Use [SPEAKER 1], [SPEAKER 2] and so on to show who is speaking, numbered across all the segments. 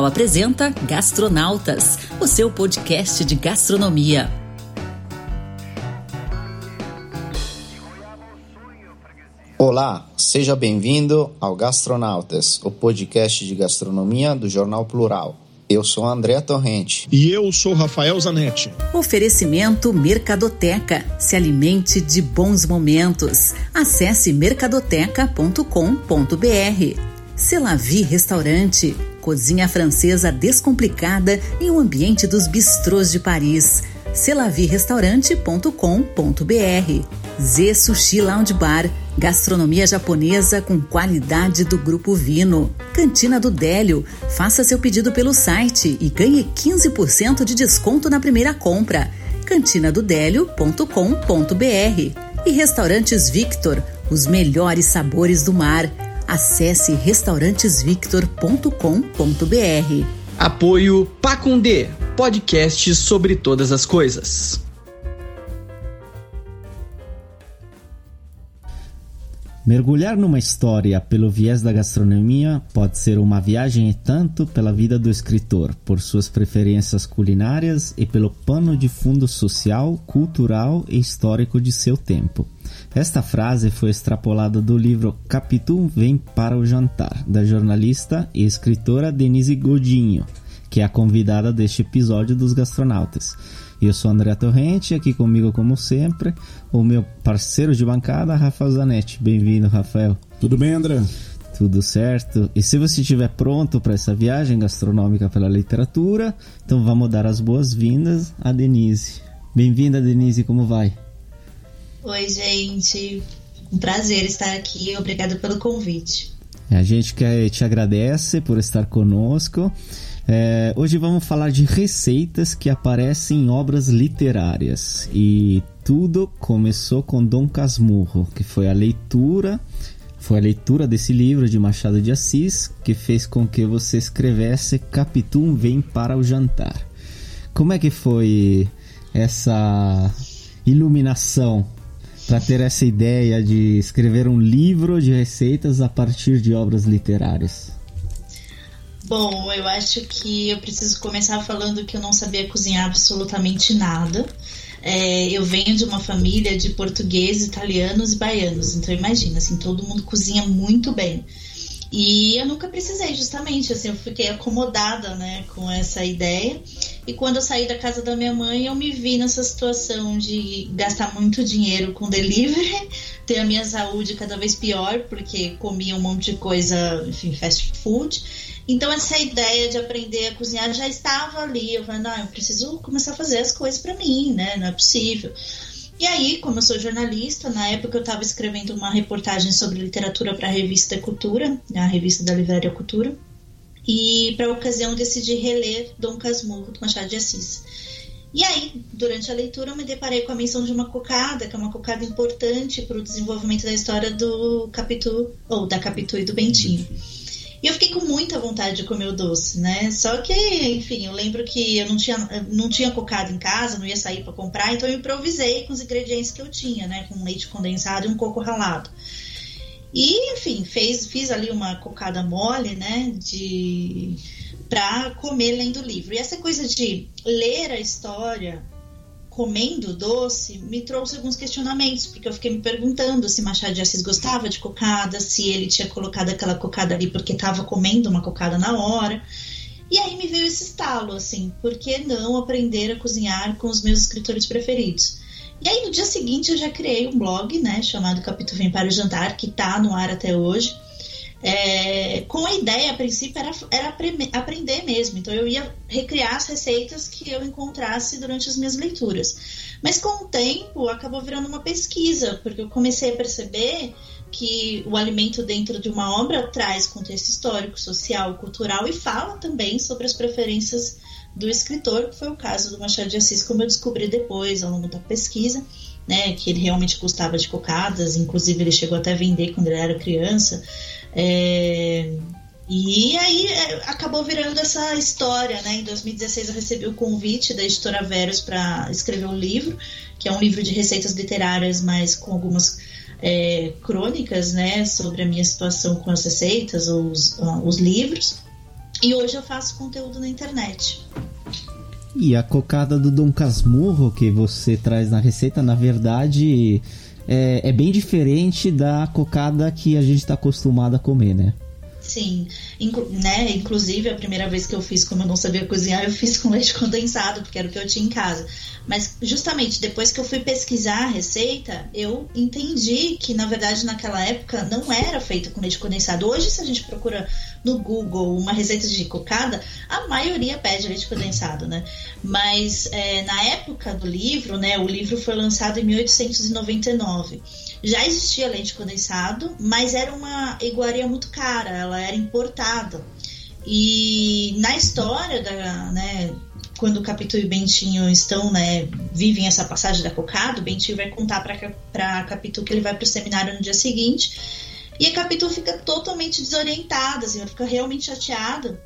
[SPEAKER 1] Apresenta Gastronautas, o seu podcast de gastronomia.
[SPEAKER 2] Olá, seja bem-vindo ao Gastronautas, o podcast de gastronomia do Jornal Plural. Eu sou André Torrente.
[SPEAKER 3] E eu sou Rafael Zanetti.
[SPEAKER 1] Oferecimento Mercadoteca. Se alimente de bons momentos. Acesse mercadoteca.com.br. Celavi Restaurante. Cozinha francesa descomplicada em um ambiente dos bistrôs de Paris. celavirrestaurante.com.br. Z Sushi Lounge Bar. Gastronomia japonesa com qualidade do Grupo Vino. Cantina do Délio. Faça seu pedido pelo site e ganhe 15% de desconto na primeira compra. cantinadodélio.com.br. E Restaurantes Victor. Os melhores sabores do mar. Acesse restaurantesvictor.com.br.
[SPEAKER 4] Apoio Pacundê, podcast sobre todas as coisas.
[SPEAKER 5] Mergulhar numa história pelo viés da gastronomia pode ser uma viagem e tanto pela vida do escritor, por suas preferências culinárias e pelo pano de fundo social, cultural e histórico de seu tempo. Esta frase foi extrapolada do livro Capitu Vem para o Jantar, da jornalista e escritora Denise Godinho, que é a convidada deste episódio dos Gastronautas. Eu sou André Torrente, aqui comigo, como sempre, o meu parceiro de bancada, Rafael Zanetti. Bem-vindo, Rafael.
[SPEAKER 3] Tudo bem, André?
[SPEAKER 5] Tudo certo. E se você estiver pronto para essa viagem gastronômica pela literatura, então vamos dar as boas-vindas a Denise. Bem-vinda, Denise, como vai?
[SPEAKER 6] Oi, gente. Um prazer estar aqui. Obrigada pelo convite.
[SPEAKER 5] A gente que te agradece por estar conosco. É, hoje vamos falar de receitas que aparecem em obras literárias. E tudo começou com Dom Casmurro, que foi a leitura, foi a leitura desse livro de Machado de Assis que fez com que você escrevesse Capitum vem para o jantar. Como é que foi essa iluminação para ter essa ideia de escrever um livro de receitas a partir de obras literárias?
[SPEAKER 6] Bom, eu acho que eu preciso começar falando que eu não sabia cozinhar absolutamente nada. É, eu venho de uma família de portugueses, italianos e baianos, então imagina, assim, todo mundo cozinha muito bem. E eu nunca precisei, justamente, assim, eu fiquei acomodada, né, com essa ideia. E quando eu saí da casa da minha mãe, eu me vi nessa situação de gastar muito dinheiro com delivery, ter a minha saúde cada vez pior, porque comia um monte de coisa, enfim, fast food. Então essa ideia de aprender a cozinhar já estava ali. Eu falei, não, eu preciso começar a fazer as coisas para mim, né? Não é possível. E aí, como eu sou jornalista, na época eu estava escrevendo uma reportagem sobre literatura para a revista Cultura, a revista da Livraria Cultura. E para a ocasião decidi reler Dom Casmurro do Machado de Assis. E aí, durante a leitura, eu me deparei com a menção de uma cocada, que é uma cocada importante para o desenvolvimento da história do Capitu, ou da Capitu e do Bentinho. E eu fiquei com muita vontade de comer o doce, né? Só que, enfim, eu lembro que eu não tinha, não tinha cocada em casa, não ia sair para comprar, então eu improvisei com os ingredientes que eu tinha, né? Com leite condensado e um coco ralado. E, enfim, fez, fiz ali uma cocada mole, né? De para comer lendo o livro. E essa coisa de ler a história comendo doce me trouxe alguns questionamentos, porque eu fiquei me perguntando se Machado de Assis gostava de cocada, se ele tinha colocado aquela cocada ali porque estava comendo uma cocada na hora. E aí me veio esse estalo, assim, por que não aprender a cozinhar com os meus escritores preferidos? E aí, no dia seguinte, eu já criei um blog, né, chamado Capítulo Vem para o Jantar, que está no ar até hoje. É, com a ideia, a princípio, era, era aprender mesmo. Então, eu ia recriar as receitas que eu encontrasse durante as minhas leituras. Mas, com o tempo, acabou virando uma pesquisa, porque eu comecei a perceber que o alimento dentro de uma obra traz contexto histórico, social, cultural e fala também sobre as preferências do escritor, que foi o caso do Machado de Assis, como eu descobri depois, ao longo da pesquisa, né, que ele realmente gostava de cocadas, inclusive ele chegou até a vender quando ele era criança. É, e aí é, acabou virando essa história, né? Em 2016 eu recebi o convite da editora Verus para escrever um livro, que é um livro de receitas literárias, mas com algumas é, crônicas, né, sobre a minha situação com as receitas, os, os livros. E hoje eu faço conteúdo na internet.
[SPEAKER 5] E a cocada do Dom Casmurro que você traz na receita, na verdade, é, é bem diferente da cocada que a gente está acostumado a comer, né?
[SPEAKER 6] Sim, Inclu né? Inclusive, a primeira vez que eu fiz, como eu não sabia cozinhar, eu fiz com leite condensado, porque era o que eu tinha em casa. Mas justamente depois que eu fui pesquisar a receita, eu entendi que, na verdade, naquela época não era feita com leite condensado. Hoje, se a gente procura no Google uma receita de cocada, a maioria pede leite condensado, né? Mas é, na época do livro, né? O livro foi lançado em 1899 já existia leite condensado, mas era uma iguaria muito cara, ela era importada. E na história da, né, quando Capitu e Bentinho estão, né, vivem essa passagem da cocada, o Bentinho vai contar para Capitu que ele vai para o seminário no dia seguinte. E a Capitu fica totalmente desorientada, assim, ela fica realmente chateada.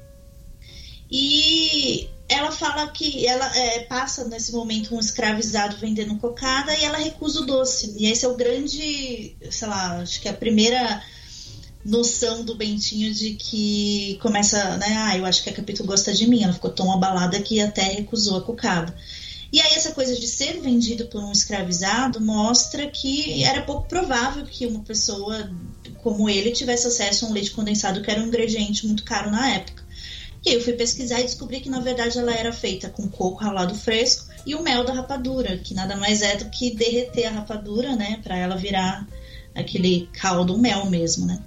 [SPEAKER 6] E ela fala que ela é, passa nesse momento um escravizado vendendo cocada e ela recusa o doce. E esse é o grande, sei lá, acho que é a primeira noção do Bentinho de que começa, né? Ah, eu acho que a Capito gosta de mim. Ela ficou tão abalada que até recusou a cocada. E aí essa coisa de ser vendido por um escravizado mostra que era pouco provável que uma pessoa como ele tivesse acesso a um leite condensado que era um ingrediente muito caro na época. E eu fui pesquisar e descobri que na verdade ela era feita com coco ralado fresco e o mel da rapadura, que nada mais é do que derreter a rapadura, né, para ela virar aquele caldo mel mesmo, né?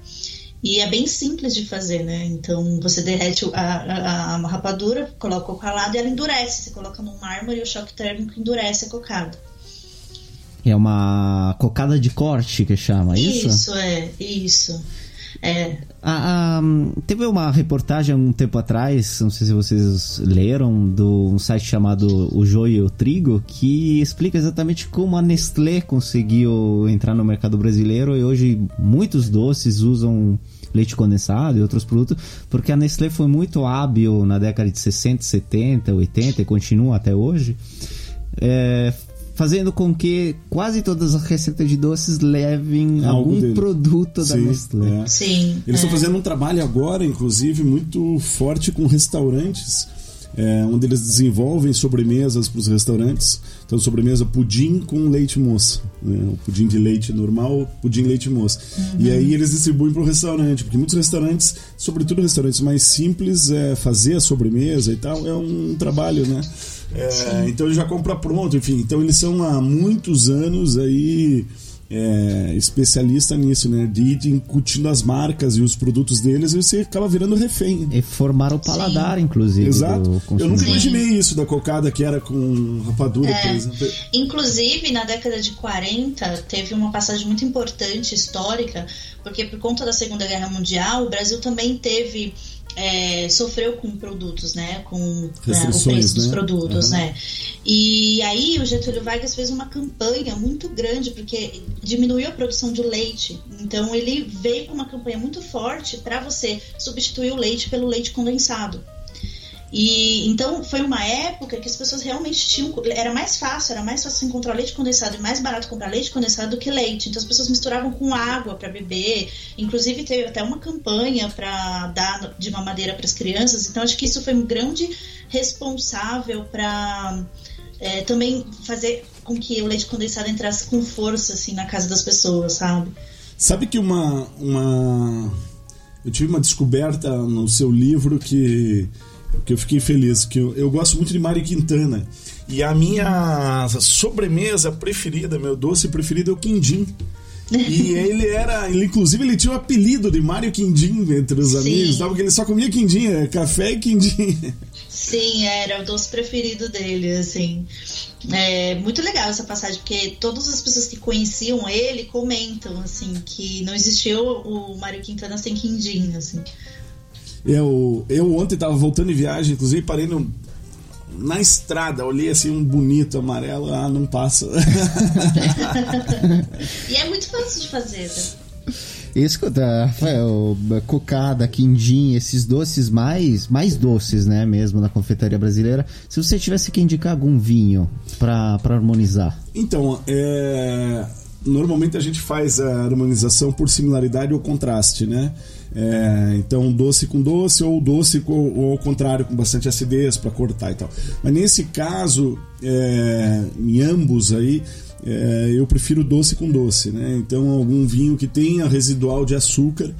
[SPEAKER 6] E é bem simples de fazer, né? Então você derrete a, a, a rapadura, coloca o coco ralado e ela endurece. Você coloca no mármore e o choque térmico endurece a cocada.
[SPEAKER 5] É uma cocada de corte que chama, é isso?
[SPEAKER 6] Isso, é, isso. É.
[SPEAKER 5] Ah, ah, teve uma reportagem um tempo atrás, não sei se vocês leram, do um site chamado O Joio e o Trigo, que explica exatamente como a Nestlé conseguiu entrar no mercado brasileiro e hoje muitos doces usam leite condensado e outros produtos, porque a Nestlé foi muito hábil na década de 60, 70, 80 e continua até hoje. É, fazendo com que quase todas as receitas de doces levem Algo algum dele. produto da Sim, Nestlé.
[SPEAKER 6] É. Sim.
[SPEAKER 3] Eles estão é. fazendo um trabalho agora, inclusive, muito forte com restaurantes. É, onde eles desenvolvem sobremesas para os restaurantes. Então, sobremesa pudim com leite moça. Né? O pudim de leite normal, pudim leite moça. Uhum. E aí eles distribuem para o restaurante, porque muitos restaurantes, sobretudo restaurantes mais simples, é, fazer a sobremesa e tal é um trabalho, né? É, então ele já compra pronto, enfim. Então eles são há muitos anos aí é, especialista nisso, né? De ir incutindo as marcas e os produtos deles e você acaba virando refém.
[SPEAKER 5] E formar o paladar, Sim. inclusive.
[SPEAKER 3] Exato. Eu nunca imaginei isso da cocada que era com rapadura, é. por exemplo.
[SPEAKER 6] Inclusive, na década de 40, teve uma passagem muito importante, histórica, porque por conta da Segunda Guerra Mundial, o Brasil também teve é, sofreu com produtos, né? Com né, o preço né? dos produtos, uhum. né? E aí o Getúlio Vargas fez uma campanha muito grande porque diminuiu a produção de leite. Então ele veio com uma campanha muito forte para você substituir o leite pelo leite condensado. E então foi uma época que as pessoas realmente tinham. Era mais fácil, era mais fácil encontrar leite condensado e mais barato comprar leite condensado do que leite. Então as pessoas misturavam com água para beber. Inclusive teve até uma campanha para dar de mamadeira para as crianças. Então acho que isso foi um grande responsável para é, também fazer com que o leite condensado entrasse com força assim na casa das pessoas, sabe?
[SPEAKER 3] Sabe que uma uma eu tive uma descoberta no seu livro que que eu fiquei feliz, que eu, eu gosto muito de Mário Quintana. E a minha sobremesa preferida, meu doce preferido é o quindim. E ele era, ele, inclusive, ele tinha o apelido de Mário Quindim entre os Sim. amigos, tá? porque ele só comia quindim, é, café e quindim.
[SPEAKER 6] Sim, era o doce preferido dele, assim. É muito legal essa passagem, porque todas as pessoas que conheciam ele comentam, assim, que não existiu o Mário Quintana sem quindim, assim.
[SPEAKER 3] Eu, eu ontem tava voltando de viagem, inclusive parei no, na estrada, olhei assim um bonito amarelo, ah, não passa.
[SPEAKER 6] e é muito fácil de fazer, né?
[SPEAKER 5] Escuta, Rafael, cocada, quindim, esses doces mais mais doces, né, mesmo na confeitaria brasileira. Se você tivesse que indicar algum vinho para harmonizar.
[SPEAKER 3] Então, é, normalmente a gente faz a harmonização por similaridade ou contraste, né? É, então, doce com doce ou doce com, ou ao contrário, com bastante acidez para cortar e tal. Mas nesse caso, é, em ambos aí, é, eu prefiro doce com doce, né? Então, algum vinho que tenha residual de açúcar.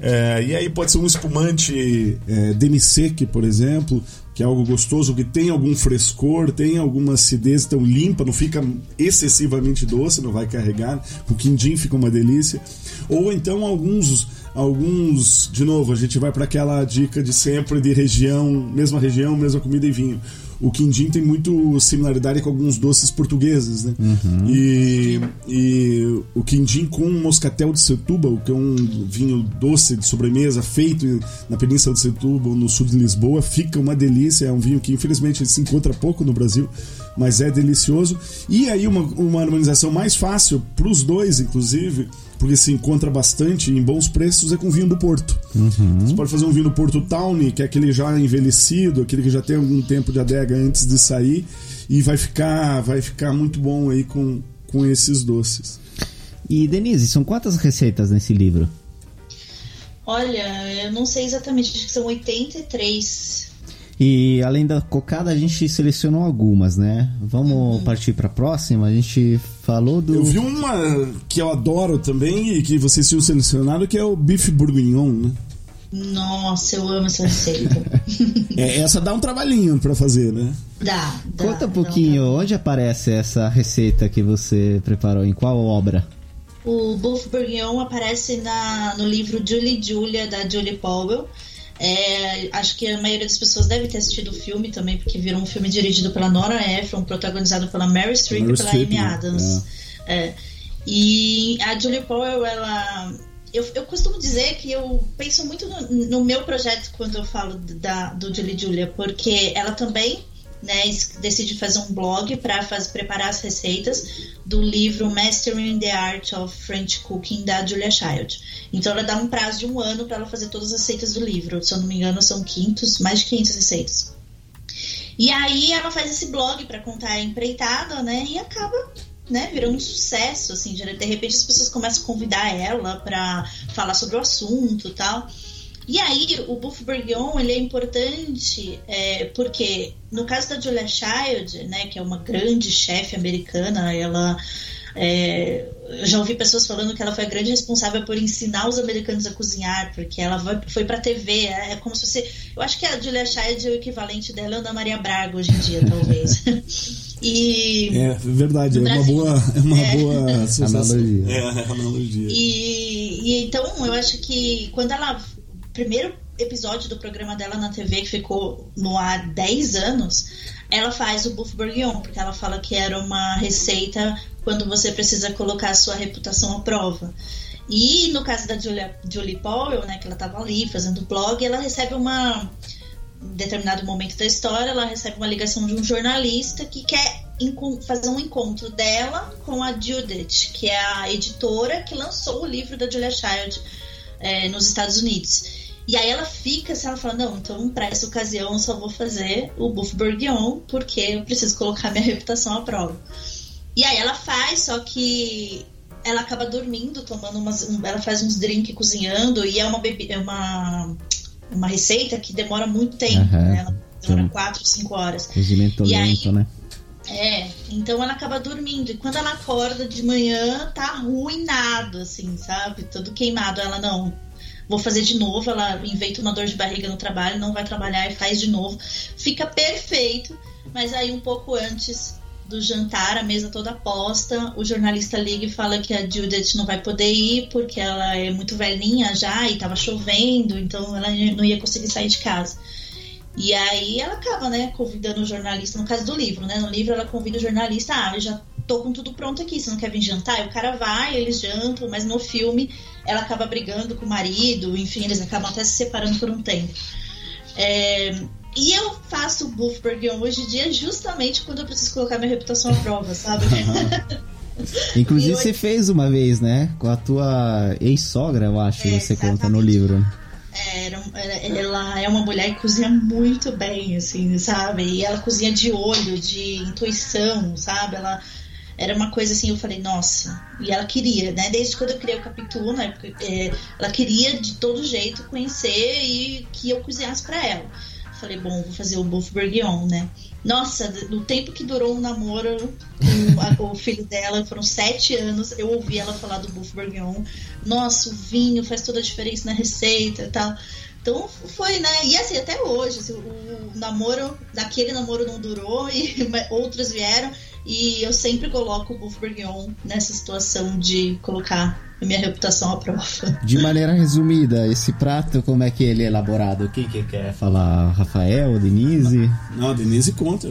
[SPEAKER 3] É, e aí pode ser um espumante é, demi-sec, por exemplo, que é algo gostoso, que tem algum frescor, tem alguma acidez, então limpa, não fica excessivamente doce, não vai carregar. O quindim fica uma delícia. Ou então alguns alguns, de novo, a gente vai para aquela dica de sempre de região, mesma região, mesma comida e vinho. O quindim tem muito similaridade com alguns doces portugueses, né? Uhum. E, e o quindim com moscatel de Setúbal, que é um vinho doce de sobremesa feito na Península de Setúbal, no sul de Lisboa, fica uma delícia. É um vinho que infelizmente se encontra pouco no Brasil, mas é delicioso. E aí uma, uma harmonização mais fácil para os dois, inclusive, porque se encontra bastante em bons preços, é com vinho do Porto. Uhum. Você pode fazer um vinho do Porto Tawny, que é aquele já envelhecido, aquele que já tem algum tempo de adega antes de sair, e vai ficar, vai ficar muito bom aí com, com esses doces.
[SPEAKER 5] E Denise, são quantas receitas nesse livro?
[SPEAKER 6] Olha, eu não sei exatamente, acho que são 83
[SPEAKER 5] e além da cocada, a gente selecionou algumas, né? Vamos uhum. partir para a próxima. A gente falou do.
[SPEAKER 3] Eu vi uma que eu adoro também e que vocês tinham selecionado, que é o bife bourguignon, né?
[SPEAKER 6] Nossa, eu amo essa receita.
[SPEAKER 3] é, essa dá um trabalhinho para fazer, né?
[SPEAKER 6] Dá,
[SPEAKER 5] dá. Conta um pouquinho, um onde aparece essa receita que você preparou? Em qual obra?
[SPEAKER 6] O Buff Bourguignon aparece na, no livro Julie Julia, da Julie Powell. É, acho que a maioria das pessoas deve ter assistido o filme também, porque virou um filme dirigido pela Nora Ephron, protagonizado pela Mary Streep e pela Amy né? Adams. É. É. E a Julie Powell, ela. Eu, eu costumo dizer que eu penso muito no, no meu projeto quando eu falo da, do Julie Julia, porque ela também né, decide fazer um blog para preparar as receitas do livro Mastering the Art of French Cooking da Julia Child. Então ela dá um prazo de um ano para ela fazer todas as receitas do livro. Se eu não me engano, são 500, mais de 500 receitas. E aí ela faz esse blog para contar a empreitada, né? E acaba né, virou um sucesso, assim, de repente as pessoas começam a convidar ela para falar sobre o assunto tal. E aí, o Buff Bourguignon, ele é importante é, porque, no caso da Julia Child, né, que é uma grande chefe americana, ela... É, eu já ouvi pessoas falando que ela foi a grande responsável por ensinar os americanos a cozinhar, porque ela foi pra TV. É, é como se você. Eu acho que a Julia Child é o equivalente dela Ana Maria Braga hoje em dia, talvez.
[SPEAKER 3] e. É verdade, é uma boa, é uma é. boa analogia. É, analogia.
[SPEAKER 6] E, e então eu acho que quando ela primeiro episódio do programa dela na TV, que ficou no ar 10 anos, ela faz o Buff Bourguignon, porque ela fala que era uma receita quando você precisa colocar a sua reputação à prova. E no caso da Julia, Julie Powell, né, que ela estava ali fazendo blog, ela recebe uma em determinado momento da história, ela recebe uma ligação de um jornalista que quer fazer um encontro dela com a Judith, que é a editora que lançou o livro da Julia Child é, nos Estados Unidos. E aí ela fica assim, ela fala, não, então para essa ocasião eu só vou fazer o Buff Bourguignon, porque eu preciso colocar minha reputação à prova. E aí ela faz, só que ela acaba dormindo, tomando umas. Um, ela faz uns drinks cozinhando, e é uma. É uma, uma receita que demora muito tempo, uhum. né? Ela demora 4, 5 horas.
[SPEAKER 5] Cozimento e lento, aí, né?
[SPEAKER 6] É, então ela acaba dormindo. E quando ela acorda de manhã, tá arruinado, assim, sabe? Todo queimado. Ela não vou fazer de novo. Ela inventa uma dor de barriga no trabalho, não vai trabalhar e faz de novo. Fica perfeito, mas aí um pouco antes do jantar, a mesa toda posta, o jornalista liga e fala que a Judith não vai poder ir porque ela é muito velhinha já e tava chovendo, então ela não ia conseguir sair de casa. E aí ela acaba, né, convidando o jornalista, no caso do livro, né? No livro ela convida o jornalista, ah, eu já tô com tudo pronto aqui, você não quer vir jantar? E o cara vai, eles jantam, mas no filme ela acaba brigando com o marido, enfim, eles acabam até se separando por um tempo. É, e eu faço o Buff Burger hoje em dia justamente quando eu preciso colocar minha reputação à prova, sabe?
[SPEAKER 5] Inclusive, você fez uma vez, né? Com a tua ex-sogra, eu acho, é, você conta no livro.
[SPEAKER 6] É, ela é uma mulher que cozinha muito bem, assim, sabe? E ela cozinha de olho, de intuição, sabe? Ela era uma coisa assim, eu falei, nossa. E ela queria, né? Desde quando eu criei o Capitu, né? É, ela queria de todo jeito conhecer e que eu cozinhasse para ela. Falei, bom, vou fazer o Buff Bourguignon, né? Nossa, no tempo que durou o namoro com o filho dela, foram sete anos, eu ouvi ela falar do Buff Bourguignon. Nossa, o vinho faz toda a diferença na receita e tal. Então foi, né? E assim, até hoje, assim, o namoro, daquele namoro não durou e outros vieram. E eu sempre coloco o Buff Bourguignon nessa situação de colocar a minha reputação à prova.
[SPEAKER 5] De maneira resumida, esse prato, como é que ele é elaborado? Quem que quer falar? Rafael, Denise?
[SPEAKER 3] Não, Denise conta.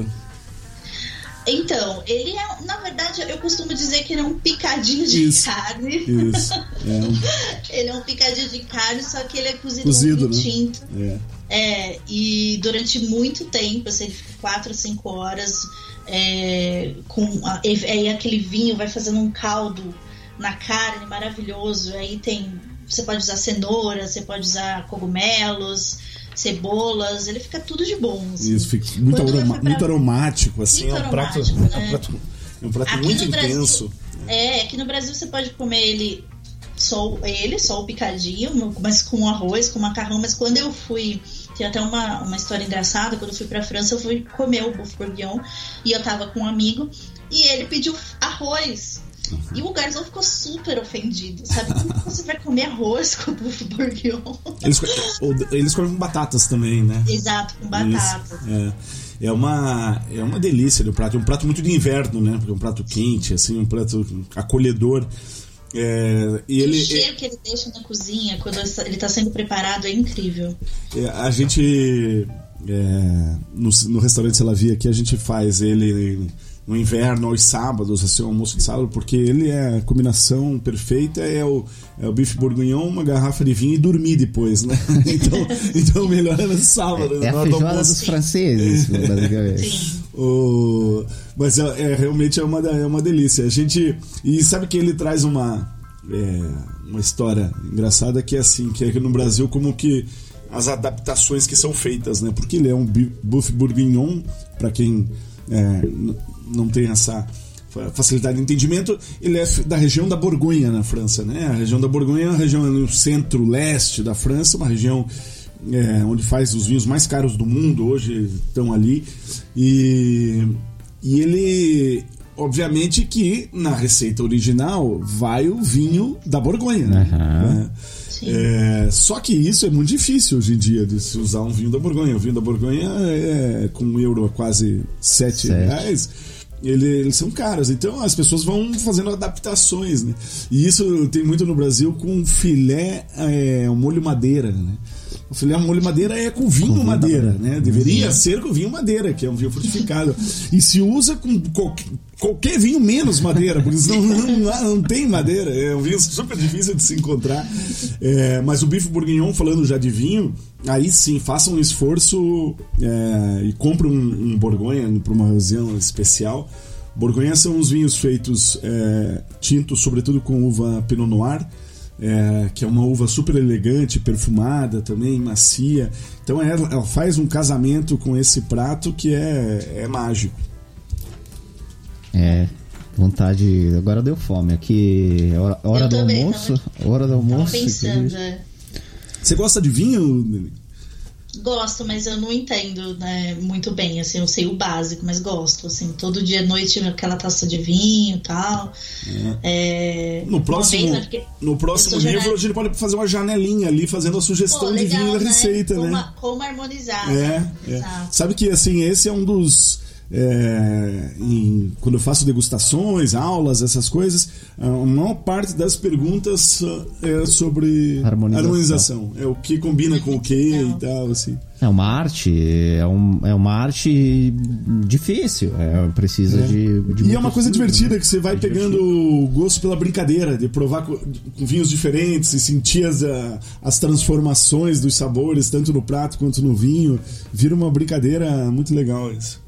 [SPEAKER 6] Então, ele é, na verdade, eu costumo dizer que ele é um picadinho de
[SPEAKER 3] isso,
[SPEAKER 6] carne.
[SPEAKER 3] Isso. É
[SPEAKER 6] ele é um picadinho de carne, só que ele é cozido,
[SPEAKER 3] cozido
[SPEAKER 6] no
[SPEAKER 3] né?
[SPEAKER 6] tinto.
[SPEAKER 3] É.
[SPEAKER 6] É, e durante muito tempo, assim, ele fica 4 ou 5 horas é, com aí aquele vinho vai fazendo um caldo na carne maravilhoso. Aí tem. Você pode usar cenoura, você pode usar cogumelos, cebolas, ele fica tudo de bom. Assim.
[SPEAKER 3] Isso, fica muito, aroma,
[SPEAKER 6] pra...
[SPEAKER 3] muito aromático, assim,
[SPEAKER 6] muito
[SPEAKER 3] é um prato,
[SPEAKER 6] né?
[SPEAKER 3] é um prato, é um prato muito
[SPEAKER 6] no Brasil-
[SPEAKER 3] intenso.
[SPEAKER 6] É, aqui no Brasil você pode comer ele só ele, só o picadinho, mas com arroz, com macarrão. Mas quando eu fui, tem até uma, uma história engraçada. Quando eu fui pra França, eu fui comer o Buff Bourguignon e eu tava com um amigo e ele pediu arroz. E o garçom ficou super ofendido, sabe? Como você vai comer arroz com o Bourguignon?
[SPEAKER 3] Eles, eles comem com batatas também, né?
[SPEAKER 6] Exato, com batata.
[SPEAKER 3] Isso, é. É uma, é uma delícia do prato. É um prato muito de inverno, né? Porque é um prato quente, assim, um prato acolhedor. É, e ele,
[SPEAKER 6] o cheiro que ele deixa na cozinha quando ele tá sendo preparado é incrível.
[SPEAKER 3] É, a gente é, no, no restaurante Celavia aqui a gente faz ele no inverno aos sábados, assim, almoço de sábado, porque ele é a combinação perfeita, é o, é o bife bourguignon, uma garrafa de vinho e dormir depois, né? Então, então melhor é no sábado,
[SPEAKER 5] É
[SPEAKER 3] na
[SPEAKER 5] a
[SPEAKER 3] do
[SPEAKER 5] feijoada
[SPEAKER 3] almoço.
[SPEAKER 5] dos franceses, basicamente.
[SPEAKER 3] O- Mas é, é, realmente é uma, é uma delícia. A gente. E sabe que ele traz uma, é, uma história engraçada que é assim, que é que no Brasil como que as adaptações que são feitas, né? Porque ele é um bi- buff bourguignon, para quem é, não tem essa fa- facilidade de entendimento, ele é da região da Borgonha na França, né? A região da Borgonha é uma região no centro-leste da França, uma região é, onde faz os vinhos mais caros do mundo hoje estão ali e, e ele obviamente que na receita original vai o vinho da Borgonha né?
[SPEAKER 5] Aham.
[SPEAKER 3] É, é, só que isso é muito difícil hoje em dia de se usar um vinho da Borgonha o vinho da Borgonha é com um euro a quase sete
[SPEAKER 5] Sete.
[SPEAKER 3] reais ele- eles são caros, então as pessoas vão fazendo adaptações, né? E isso tem muito no Brasil com filé, é, molho madeira, né? O filé molho madeira é com vinho
[SPEAKER 5] vinho
[SPEAKER 3] madeira,
[SPEAKER 5] madeira.
[SPEAKER 3] né? Deveria ser com vinho madeira, que é um vinho fortificado. e se usa com qual- qualquer vinho menos madeira, porque senão não, não, tem madeira. É um vinho super difícil de se encontrar. É, mas o bife bourguignon, falando já de vinho, aí sim, faça um esforço é, e compre um, um Borgonha para uma ocasião especial. Borgonha são os vinhos feitos é, tintos, sobretudo com uva Pinot Noir, é, que é uma uva super elegante, perfumada também, macia. Então ela, ela faz um casamento com esse prato que é, é mágico.
[SPEAKER 5] É, vontade. Agora deu fome. Aqui, hora, hora
[SPEAKER 6] Eu
[SPEAKER 5] do
[SPEAKER 6] também,
[SPEAKER 5] almoço.
[SPEAKER 6] tava-
[SPEAKER 5] Hora do
[SPEAKER 6] Tava
[SPEAKER 5] almoço.
[SPEAKER 6] pensando. é.
[SPEAKER 3] Você gosta de vinho?
[SPEAKER 6] Gosto, mas eu não entendo né, muito bem, assim, eu sei o básico, mas gosto, assim, todo dia à noite aquela taça de vinho e tal. É. É,
[SPEAKER 3] no próximo, vez, né, no próximo livro a gente pode fazer uma janelinha ali fazendo a sugestão Pô, legal, de vinho da né? receita,
[SPEAKER 6] como,
[SPEAKER 3] né?
[SPEAKER 6] Como harmonizar.
[SPEAKER 3] É,
[SPEAKER 6] né?
[SPEAKER 3] é. Sabe que assim, esse é um dos é, em, quando eu faço degustações, aulas, essas coisas, a maior parte das perguntas é sobre harmonização. harmonização. É o que combina com o que e tal, assim.
[SPEAKER 5] É uma arte, é, um, é uma arte difícil, é, precisa é. de, de
[SPEAKER 3] E é uma coisa estudo, divertida né? que você vai é pegando o gosto pela brincadeira, de provar com, com, vinhos diferentes e sentir as, as transformações dos sabores, tanto no prato quanto no vinho. Vira uma brincadeira muito legal isso.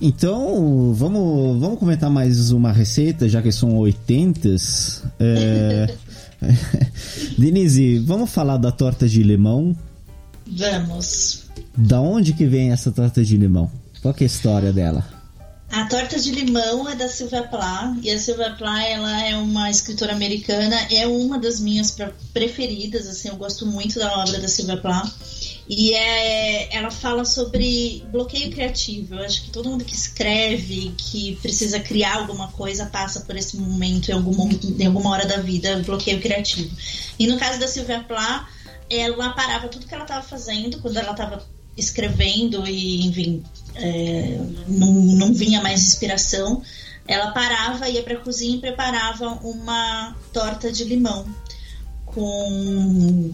[SPEAKER 5] Então, vamos, vamos comentar mais uma receita, já que são 80. É... Denise, vamos falar da torta de limão?
[SPEAKER 6] Vamos.
[SPEAKER 5] Da onde que vem essa torta de limão? Qual é a história dela?
[SPEAKER 6] A torta de limão é da Sylvia Plath e a Sylvia Plath ela é uma escritora americana, é uma das minhas preferidas, assim, eu gosto muito da obra da Sylvia Plath. E é, ela fala sobre bloqueio criativo. Eu acho que todo mundo que escreve, que precisa criar alguma coisa, passa por esse momento em, algum, em alguma hora da vida, bloqueio criativo. E no caso da Sylvia Plath, ela parava tudo que ela estava fazendo quando ela estava escrevendo e, enfim, é, não, não vinha mais inspiração. Ela parava, ia para a cozinha e preparava uma torta de limão com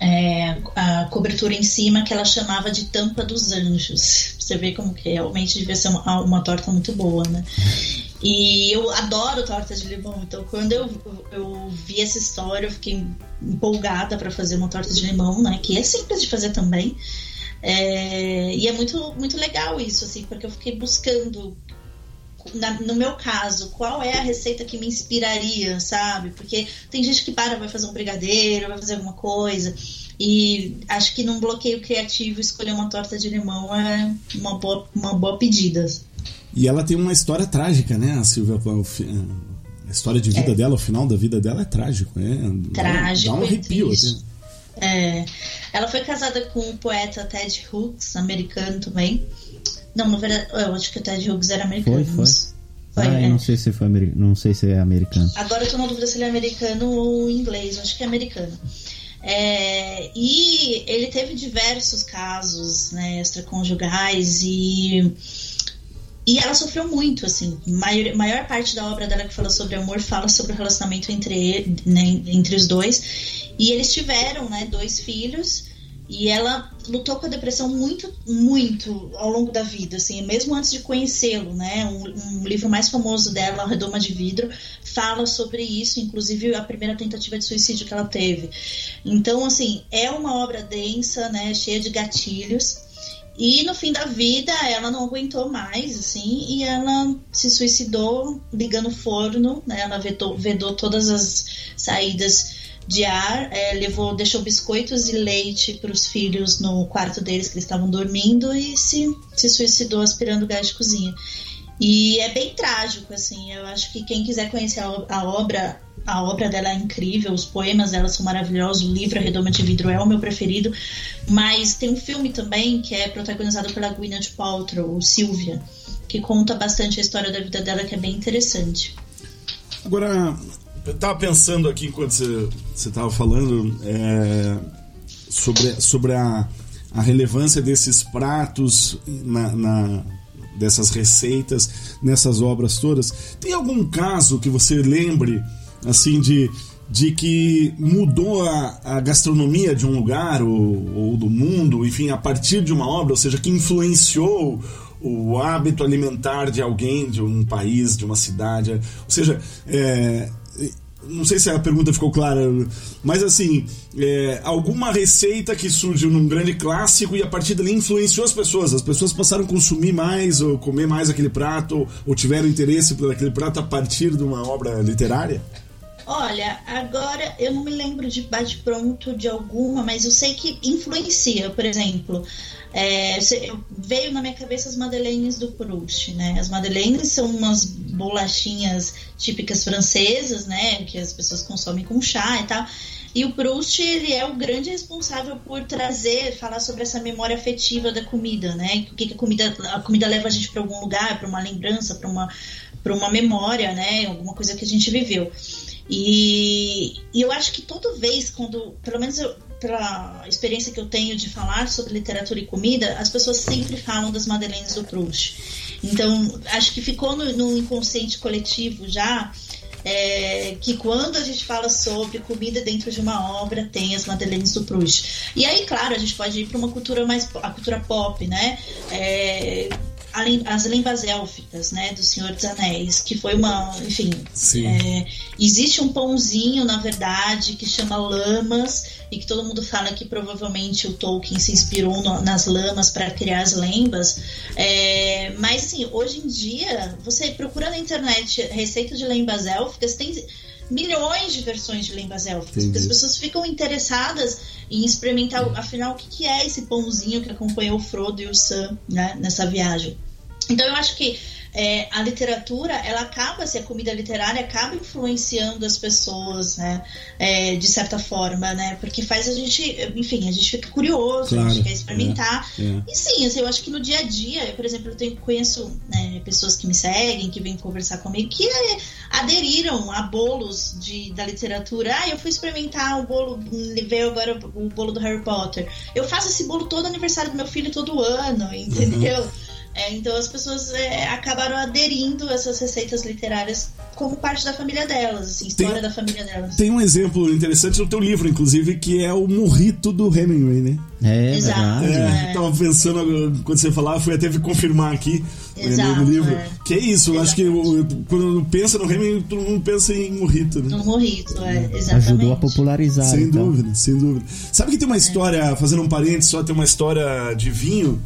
[SPEAKER 6] é, a cobertura em cima que ela chamava de tampa dos anjos. Você vê como que realmente devia ser uma, uma torta muito boa, né? E eu adoro torta de limão, então quando eu, eu vi essa história, eu fiquei empolgada para fazer uma torta de limão, né? Que é simples de fazer também. É, e é muito, muito legal isso, assim, porque eu fiquei buscando na, no meu caso, qual é a receita que me inspiraria, sabe? Porque tem gente que para, vai fazer um brigadeiro, vai fazer alguma coisa. E acho que num bloqueio criativo escolher uma torta de limão é uma boa, uma boa pedida.
[SPEAKER 3] E ela tem uma história trágica, né, a Silvia? A história de vida é. dela, o final da vida dela é trágico, né?
[SPEAKER 6] Trágico.
[SPEAKER 3] Dá um arrepio.
[SPEAKER 6] É, ela foi casada com o poeta Ted Hughes, americano também. Não, na verdade, eu acho que o Ted Hughes era americano.
[SPEAKER 5] Foi, foi. foi ah, é. não sei se foi americano, não sei se é americano.
[SPEAKER 6] Agora eu tô na dúvida se ele é americano ou inglês, eu acho que é americano. É, e ele teve diversos casos né, extraconjugais e e ela sofreu muito, assim. Maior, maior parte da obra dela que fala sobre amor fala sobre o relacionamento entre, né, entre os dois. E eles tiveram, né, dois filhos. E ela lutou com a depressão muito, muito ao longo da vida, assim, mesmo antes de conhecê-lo, né? Um, um, livro mais famoso dela, A Redoma de Vidro, fala sobre isso, inclusive a primeira tentativa de suicídio que ela teve. Então, assim, é uma obra densa, né? Cheia de gatilhos. E no fim da vida, ela não aguentou mais, assim, e ela se suicidou ligando o forno, né? Ela vedou, vedou todas as saídas de ar, é, levou, deixou biscoitos e leite para os filhos no quarto deles que eles estavam dormindo e se, se suicidou aspirando gás de cozinha. E é bem trágico, assim. Eu acho que quem quiser conhecer a, a obra, a obra dela é incrível, os poemas dela são maravilhosos, o livro A Redoma de Vidro é o meu preferido. Mas tem um filme também que é protagonizado pela Gwyneth Paltrow, o Sylvia, que conta bastante a história da vida dela, que é bem interessante.
[SPEAKER 3] Agora, eu tava pensando aqui enquanto você, você tava falando é, sobre, sobre a, a relevância desses pratos na, na, dessas receitas nessas obras todas. Tem algum caso que você lembre assim de, de que mudou a, a gastronomia de um lugar ou, ou do mundo, enfim, a partir de uma obra, ou seja, que influenciou o hábito alimentar de alguém, de um país, de uma cidade. Ou seja, é, não sei se a pergunta ficou clara, mas assim, é, alguma receita que surgiu num grande clássico e a partir dali influenciou as pessoas. As pessoas passaram a consumir mais ou comer mais aquele prato ou tiveram interesse por aquele prato a partir de uma obra literária?
[SPEAKER 6] Olha, agora eu não me lembro de bate-pronto de alguma, mas eu sei que influencia. Por exemplo, é, veio na minha cabeça as madeleines do Proust, né? As madeleines são umas bolachinhas típicas francesas, né? Que as pessoas consomem com chá e tal. E o Proust, ele é o grande responsável por trazer, falar sobre essa memória afetiva da comida, né? O que, que a comida, a comida leva a gente para algum lugar, para uma lembrança, para uma, uma memória, né? Alguma coisa que a gente viveu. E, e, eu acho que toda vez, quando, pelo menos eu, pela experiência que eu tenho de falar sobre literatura e comida, as pessoas sempre falam das Madeleines do Proust. Então, acho que ficou no, no inconsciente coletivo já é, que quando a gente fala sobre comida dentro de uma obra, tem as Madeleines do Proust. E aí, claro, a gente pode ir para uma cultura mais a cultura pop, né? É, as lembas élficas, né, do Senhor dos Anéis, que foi uma, enfim, é, existe um pãozinho, na verdade, que chama Lamas e que todo mundo fala que provavelmente o Tolkien se inspirou no, nas lamas para criar as lembas, é, mas sim, hoje em dia você procura na internet receita de lembas élficas, tem milhões de versões de lembas élficas, Entendi. porque as pessoas ficam interessadas em experimentar, afinal, o que, que é esse pãozinho que acompanhou o Frodo e o Sam né, nessa viagem. Então eu acho que é, a literatura, ela acaba, se a comida literária acaba influenciando as pessoas, né? É, de certa forma, né? Porque faz a gente, enfim, a gente fica curioso, claro, a gente quer experimentar. É, é. E sim, assim, eu acho que no dia a dia, eu, por exemplo, eu tenho, conheço né, pessoas que me seguem, que vêm conversar comigo, que é, aderiram a bolos de, da literatura. Ah, eu fui experimentar o bolo, veio agora o bolo do Harry Potter. Eu faço esse bolo todo aniversário do meu filho todo ano, entendeu? Uhum. É, então as pessoas é, acabaram aderindo a essas receitas literárias como parte da família delas, assim, história tem, da família delas.
[SPEAKER 3] Tem um exemplo interessante no teu livro, inclusive, que é o morrito do Hemingway, né?
[SPEAKER 5] É, Exato.
[SPEAKER 3] É, é. Tava pensando, quando você falava, fui até confirmar aqui Exato, no livro. É. Que é isso, eu acho que quando pensa no Hemingway, todo mundo pensa em morrito, né?
[SPEAKER 6] No morrito, é, exatamente.
[SPEAKER 5] Ajudou a popularizar.
[SPEAKER 3] Sem então. dúvida, sem dúvida. Sabe que tem uma história, fazendo um parênteses, só tem uma história de vinho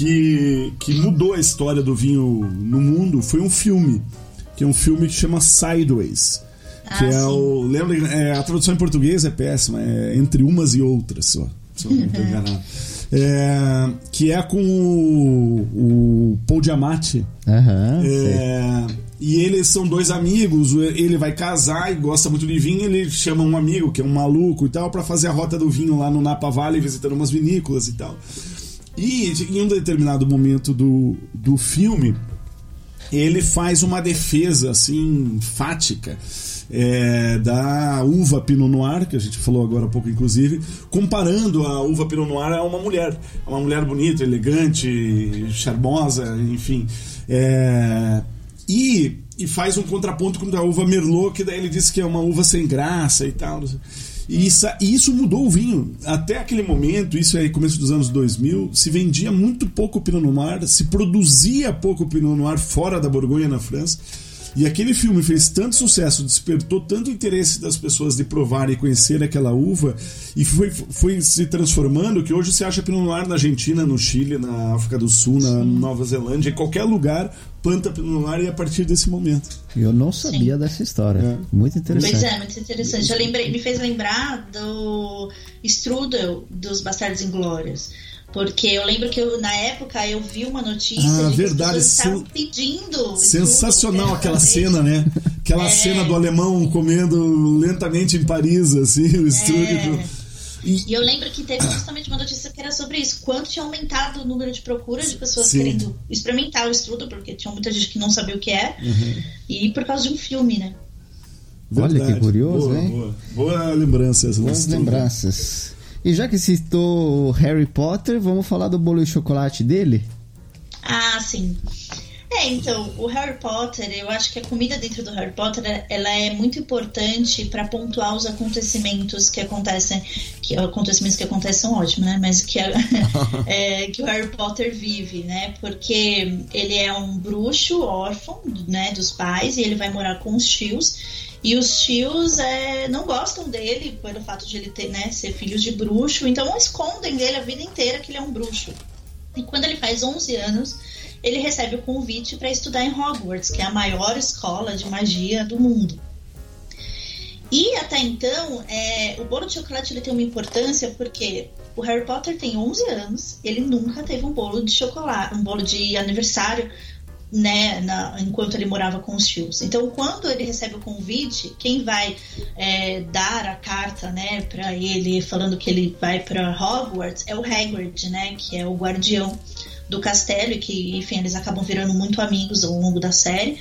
[SPEAKER 3] que, que mudou a história do vinho no mundo foi um filme, que é um filme que chama Sideways. Ah, que é sim. o. Lembra? É, a tradução em português é péssima, é entre umas e outras só. Se eu não estou enganado. É, que é com o, o Paul Diamante.
[SPEAKER 5] Uhum,
[SPEAKER 3] é, e eles são dois amigos. Ele vai casar e gosta muito de vinho. Ele chama um amigo que é um maluco e tal para fazer a rota do vinho lá no Napa Valley, visitando umas vinícolas e tal. E em um determinado momento do, do filme, ele faz uma defesa assim, fática. É, da uva Pinot Noir, que a gente falou agora há pouco, inclusive, comparando a uva Pinot Noir a uma mulher. Uma mulher bonita, elegante, charmosa, enfim. É, e, e faz um contraponto com a uva Merlot, que daí ele diz que é uma uva sem graça e tal. E isso, e isso mudou o vinho. Até aquele momento, isso aí, começo dos anos 2000, se vendia muito pouco Pinot Noir, se produzia pouco Pinot Noir fora da Borgonha, na França. E aquele filme fez tanto sucesso, despertou tanto interesse das pessoas de provar e conhecer aquela uva, e foi, foi se transformando que hoje você acha Pinot Noir na Argentina, no Chile, na África do Sul, na Sim. Nova Zelândia, em qualquer lugar, planta Pinot Noir e a partir desse momento.
[SPEAKER 5] Eu não sabia Sim. dessa história. É. Muito interessante.
[SPEAKER 6] Pois é, muito interessante. Eu lembrei, me fez lembrar do Strudel dos Bastardos Inglórios porque eu lembro que eu, na época eu vi uma notícia
[SPEAKER 3] ah, de verdade, que
[SPEAKER 6] estavam pedindo.
[SPEAKER 3] Sensacional aquela cena, né? Aquela é. cena do alemão comendo lentamente em Paris, assim, o estúdio.
[SPEAKER 6] É. E... e... eu lembro que teve justamente uma notícia que era sobre isso. Quanto tinha aumentado o número de procura de pessoas Sim. querendo experimentar o estudo, porque tinha muita gente que não sabia o que é. Uhum. E por causa de um filme, né?
[SPEAKER 5] Verdade. Olha que curioso,
[SPEAKER 3] boa,
[SPEAKER 5] hein?
[SPEAKER 3] Boa, boa lembrança.
[SPEAKER 5] Boas lembranças. E já que citou Harry Potter, vamos falar do bolo de chocolate dele?
[SPEAKER 6] Ah, sim. É, então, o Harry Potter, eu acho que a comida dentro do Harry Potter, ela é muito importante para pontuar os acontecimentos que acontecem, que acontecimentos que acontecem são ótimos, né? Mas que, é, que o Harry Potter vive, né? Porque ele é um bruxo órfão, né, dos pais e ele vai morar com os tios e os tios é, não gostam dele pelo fato de ele ter, né, ser filho de bruxo, então escondem dele a vida inteira que ele é um bruxo. E quando ele faz 11 anos, ele recebe o convite para estudar em Hogwarts, que é a maior escola de magia do mundo. E até então, é, o bolo de chocolate ele tem uma importância porque o Harry Potter tem 11 anos, ele nunca teve um bolo de chocolate, um bolo de aniversário né, na, enquanto ele morava com os tios. Então, quando ele recebe o convite, quem vai é, dar a carta, né, para ele falando que ele vai para Hogwarts é o Hagrid, né, que é o guardião do castelo e que, enfim, eles acabam virando muito amigos ao longo da série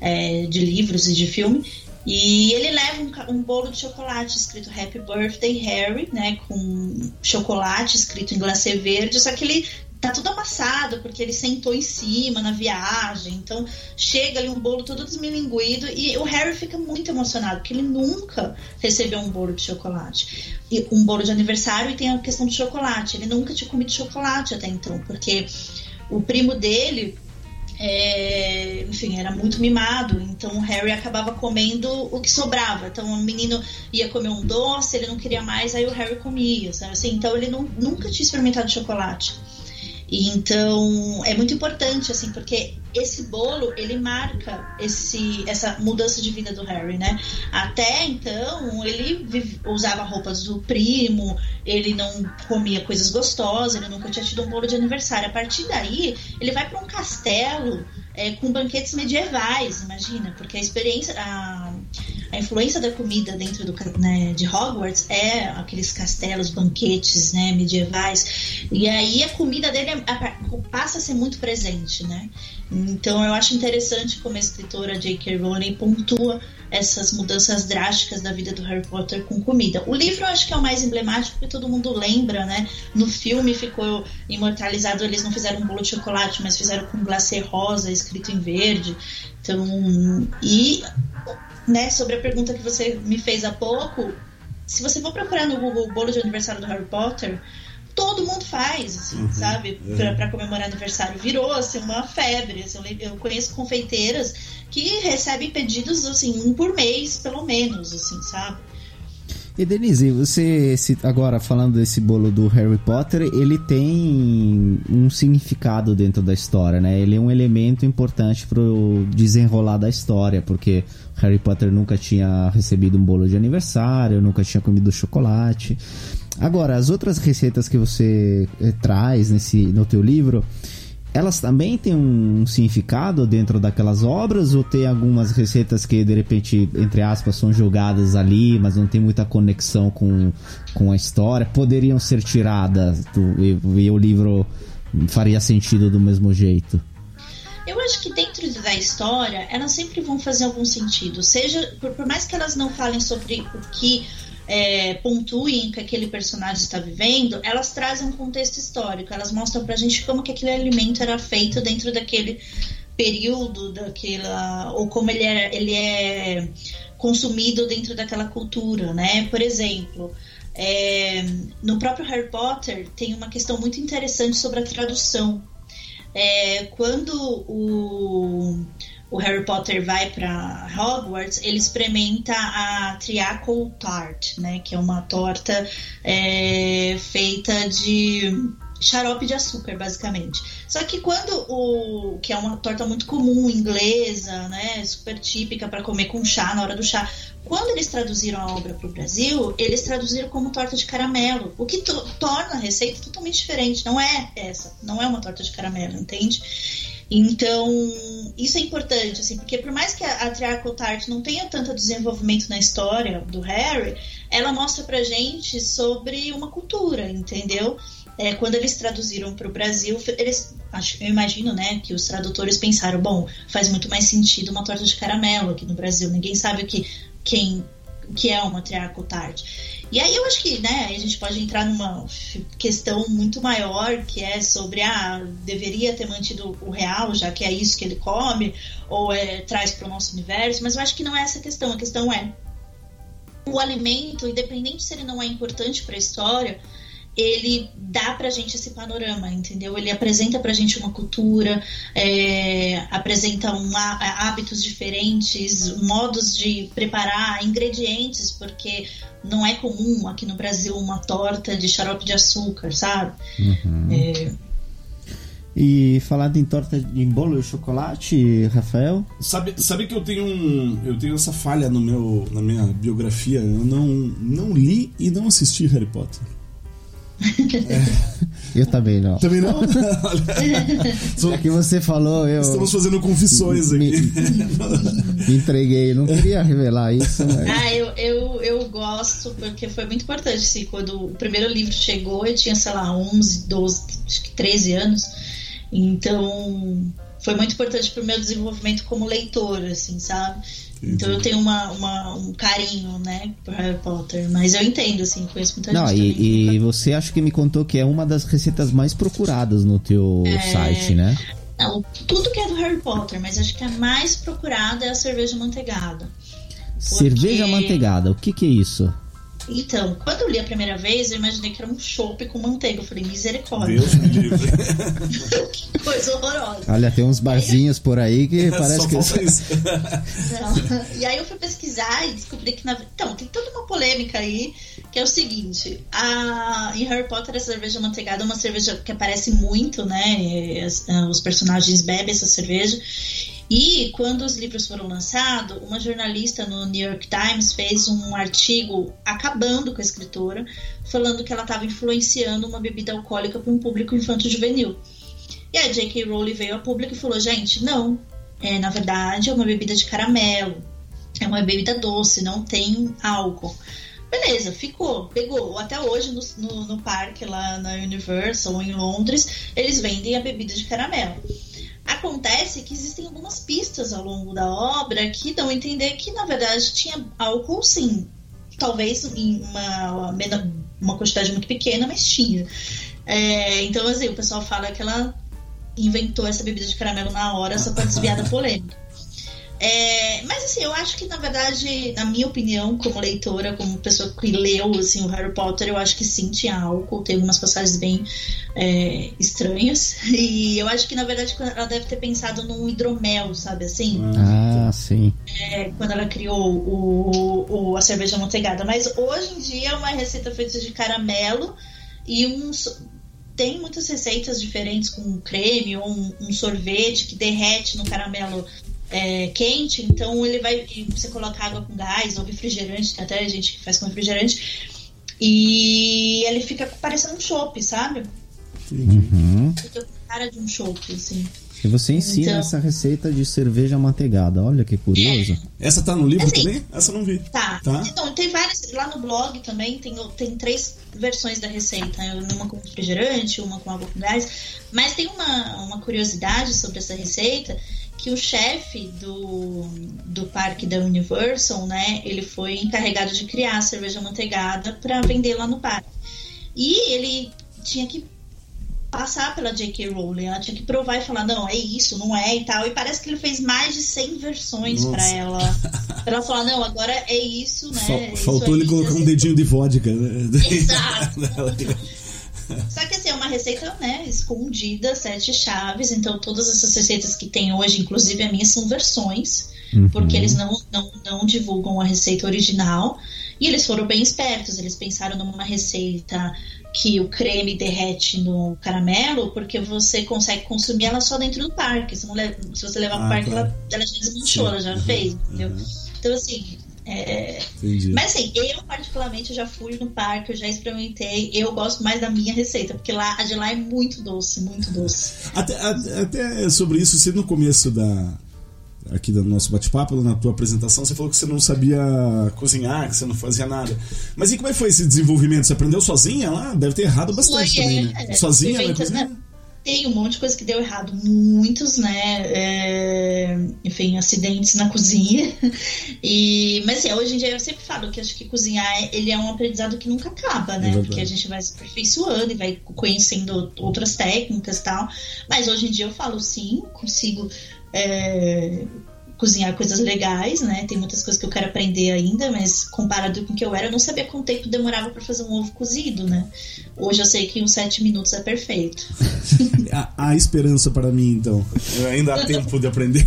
[SPEAKER 6] é, de livros e de filme. E ele leva um, um, bolo de chocolate escrito Happy Birthday Harry, né, com chocolate escrito em glacê verde, só que ele tá tudo amassado, porque ele sentou em cima na viagem. Então chega ali um bolo todo desmilinguido e o Harry fica muito emocionado, porque ele nunca recebeu um bolo de chocolate. E um bolo de aniversário e tem a questão do chocolate. Ele nunca tinha comido chocolate até então, porque o primo dele. É, enfim, era muito mimado, então o Harry acabava comendo o que sobrava. Então o menino ia comer um doce, ele não queria mais, aí o Harry comia, sabe assim? Então ele não, nunca tinha experimentado chocolate. Então é muito importante assim, porque esse bolo ele marca esse essa mudança de vida do Harry, né? Até então ele vive, usava roupas do primo, ele não comia coisas gostosas, ele nunca tinha tido um bolo de aniversário. A partir daí ele vai para um castelo é, com banquetes medievais, imagina, porque a experiência, a, a influência da comida dentro do, né, de Hogwarts é aqueles castelos, banquetes né, medievais, e aí a comida dele é, passa a ser muito presente, né? Então eu acho interessante como a escritora J.K. Rowling pontua essas mudanças drásticas da vida do Harry Potter com comida. O livro eu acho que é o mais emblemático porque todo mundo lembra, né? No filme ficou imortalizado, eles não fizeram um bolo de chocolate, mas fizeram com glacê rosa escrito em verde. Então, e né, sobre a pergunta que você me fez há pouco, se você for procurar no Google bolo de aniversário do Harry Potter, todo mundo faz, assim, uhum, sabe? Uhum. Pra, pra, comemorar aniversário. Virou, assim, uma febre. Assim, eu conheço confeiteiras que recebem pedidos, assim, um por mês, pelo menos, assim, sabe?
[SPEAKER 5] E Denise, você agora falando desse bolo do Harry Potter, ele tem um significado dentro da história, né? Ele é um elemento importante pro desenrolar da história, porque Harry Potter nunca tinha recebido um bolo de aniversário, nunca tinha comido chocolate. Agora, as outras receitas que você eh, traz nesse no teu livro, elas também têm um significado dentro daquelas obras ou tem algumas receitas que de repente, entre aspas, são jogadas ali, mas não tem muita conexão com, com a história, poderiam ser tiradas do, e, e o livro faria sentido do mesmo jeito?
[SPEAKER 6] Eu acho que dentro da história, elas sempre vão fazer algum sentido. Seja, por, por mais que elas não falem sobre o que é, pontuem que aquele personagem está vivendo, elas trazem um contexto histórico, elas mostram pra gente como que aquele alimento era feito dentro daquele período, daquela ou como ele é, ele é consumido dentro daquela cultura, né? Por exemplo, é, no próprio Harry Potter tem uma questão muito interessante sobre a tradução. É, quando o o Harry Potter vai para Hogwarts, ele experimenta a Triacle Tart, né, que é uma torta é, feita de xarope de açúcar, basicamente. Só que quando o que é uma torta muito comum inglesa, né, super típica para comer com chá na hora do chá, quando eles traduziram a obra para o Brasil, eles traduziram como torta de caramelo, o que torna a receita totalmente diferente. Não é essa, não é uma torta de caramelo, entende? Então, isso é importante, assim, porque por mais que a, a Triarchal Tart não tenha tanto desenvolvimento na história do Harry, ela mostra pra gente sobre uma cultura, entendeu? É, quando eles traduziram para o Brasil, eles, acho, eu imagino, né, que os tradutores pensaram, bom, faz muito mais sentido uma torta de caramelo aqui no Brasil. Ninguém sabe o que quem que é uma Triarchal Tart. E aí eu acho que, né, a gente pode entrar numa questão muito maior, que é sobre, ah, deveria ter mantido o real, já que é isso que ele come, ou é, traz para o nosso universo, mas eu acho que não é essa a questão. A questão é, o alimento, independente se ele não é importante para a história, ele dá pra gente esse panorama, entendeu? Ele apresenta pra gente uma cultura, é, apresenta um, hábitos diferentes, modos de preparar, ingredientes, porque não é comum aqui no Brasil uma torta de xarope de açúcar, sabe? Uhum. É...
[SPEAKER 5] E falando em torta em bolo de chocolate, Rafael?
[SPEAKER 3] Sabe, sabe que eu tenho um, eu tenho essa falha no meu na minha biografia, eu não não li e não assisti Harry Potter.
[SPEAKER 5] Eu também não.
[SPEAKER 3] Também não?
[SPEAKER 5] Já que você falou, eu.
[SPEAKER 3] Estamos fazendo confissões
[SPEAKER 5] me,
[SPEAKER 3] aqui.
[SPEAKER 5] Me entreguei, não queria revelar isso. Mas...
[SPEAKER 6] Ah, eu, eu, eu gosto, porque foi muito importante. Assim, quando o primeiro livro chegou, eu tinha, sei lá, 11, 12, acho que 13 anos. Então, foi muito importante para o meu desenvolvimento como leitor, assim, sabe? Então eu tenho uma, uma, um carinho, né, por Harry Potter. Mas eu entendo, assim, conheço muita
[SPEAKER 5] Não,
[SPEAKER 6] gente.
[SPEAKER 5] E, e você acha que me contou que é uma das receitas mais procuradas no teu é... site, né?
[SPEAKER 6] Não, tudo que é do Harry Potter, mas acho que a mais procurada é a cerveja manteigada.
[SPEAKER 5] Cerveja manteigada, o que, que é isso?
[SPEAKER 6] Então, quando eu li a primeira vez, eu imaginei que era um chopp com manteiga. Eu falei, misericórdia.
[SPEAKER 3] Deus me livre.
[SPEAKER 6] que coisa horrorosa.
[SPEAKER 5] Olha, tem uns barzinhos por aí que
[SPEAKER 3] É,
[SPEAKER 5] parece que.
[SPEAKER 3] Isso.
[SPEAKER 6] Não. E aí eu fui pesquisar e descobri que. Na... Então, tem toda uma polêmica aí, que é o seguinte: a... em Harry Potter, a cerveja manteigada é uma cerveja que aparece muito, né? Os personagens bebem essa cerveja. E quando os livros foram lançados, uma jornalista no New York Times fez um artigo acabando com a escritora, falando que ela estava influenciando uma bebida alcoólica para um público infanto-juvenil. E a J.K. Rowling veio a público e falou: gente, não, é, na verdade é uma bebida de caramelo, é uma bebida doce, não tem álcool. Beleza, ficou, pegou. Até hoje no, no, no parque lá na Universal, em Londres, eles vendem a bebida de caramelo. Acontece que existem algumas pistas ao longo da obra que dão a entender que, na verdade, tinha álcool sim. Talvez em uma, uma quantidade muito pequena, mas tinha. É, então, assim, o pessoal fala que ela inventou essa bebida de caramelo na hora só para desviar da polêmica. É, mas assim, eu acho que na verdade, na minha opinião, como leitora, como pessoa que leu assim, o Harry Potter, eu acho que sim, tinha álcool, tem algumas passagens bem é, estranhas. E eu acho que na verdade ela deve ter pensado num hidromel, sabe assim?
[SPEAKER 5] Ah, sim.
[SPEAKER 6] É, quando ela criou o, o, a cerveja manteigada. Mas hoje em dia é uma receita feita de caramelo e um tem muitas receitas diferentes com creme ou um, um sorvete que derrete no caramelo é, quente, então ele vai. Você coloca água com gás ou refrigerante, tem até gente que faz com refrigerante, e ele fica parecendo um chopp, sabe?
[SPEAKER 5] Uhum.
[SPEAKER 6] Fica com cara de um chopp, assim.
[SPEAKER 5] E você ensina
[SPEAKER 6] Então-
[SPEAKER 5] essa receita de cerveja manteigada. Olha que curioso.
[SPEAKER 3] Essa tá no livro
[SPEAKER 6] Assim,
[SPEAKER 3] também? Essa eu não vi.
[SPEAKER 6] Tá.
[SPEAKER 3] Tá.
[SPEAKER 6] Então, tem várias. Lá no blog também tem, tem três versões da receita. né? Uma com refrigerante, uma com água com gás. Mas tem uma, uma curiosidade sobre essa receita que o chefe do, do parque da Universal, né? Ele foi encarregado de criar a cerveja manteigada para vender lá no parque. E ele tinha que passar pela J.K. Rowling, ela tinha que provar e falar, não, é isso, não é e tal. E parece que ele fez mais de 100 versões para ela. Pra ela falar, não, agora é isso, né?
[SPEAKER 3] Fal-
[SPEAKER 6] Isso
[SPEAKER 3] faltou
[SPEAKER 6] aí,
[SPEAKER 3] ele colocar um dedinho de vodka. Né?
[SPEAKER 6] Exato. Só que assim, é uma receita, né, escondida, sete chaves, então todas essas receitas que tem hoje, inclusive a minha, são versões,
[SPEAKER 5] Uhum.
[SPEAKER 6] porque eles não, não, não divulgam a receita original. E eles foram bem espertos, eles pensaram numa receita que o creme derrete no caramelo, porque você consegue consumir ela só dentro do parque. Se, não le- se você levar
[SPEAKER 3] Ah,
[SPEAKER 6] pro parque,
[SPEAKER 3] claro.
[SPEAKER 6] ela, ela já desmanchou,
[SPEAKER 3] Sim.
[SPEAKER 6] ela já
[SPEAKER 3] Uhum,
[SPEAKER 6] fez, entendeu?
[SPEAKER 3] uhum.
[SPEAKER 6] Então, assim, é,
[SPEAKER 3] Entendi.
[SPEAKER 6] mas assim, eu particularmente eu já fui no parque, eu já experimentei. Eu gosto mais da minha receita, porque lá a de lá é muito doce, muito doce.
[SPEAKER 3] Até, até- sobre isso, você no começo da aqui do nosso bate-papo, na tua apresentação, você falou que você não sabia cozinhar, que você não fazia nada. Mas e como é que foi esse desenvolvimento? Você aprendeu sozinha lá? Deve ter errado bastante
[SPEAKER 6] Foi,
[SPEAKER 3] também,
[SPEAKER 6] é,
[SPEAKER 3] né? Sozinha na
[SPEAKER 6] inventando-
[SPEAKER 3] cozinha?
[SPEAKER 6] Tem um monte de coisa que deu errado, muitos, né? é, enfim, acidentes na cozinha. E, mas assim, hoje em dia eu sempre falo que acho que cozinhar ele é um aprendizado que nunca acaba, né?
[SPEAKER 3] verdade.
[SPEAKER 6] Porque a gente vai se aperfeiçoando e vai conhecendo outras técnicas e tal. Mas hoje em dia eu falo sim, consigo é, cozinhar coisas legais, né? Tem muitas coisas que eu quero aprender ainda, mas comparado com o que eu era, eu não sabia quanto tempo demorava para fazer um ovo cozido, né? Hoje eu sei que em uns sete minutos é perfeito.
[SPEAKER 3] Há, há esperança para mim, então. Eu ainda há tempo de aprender.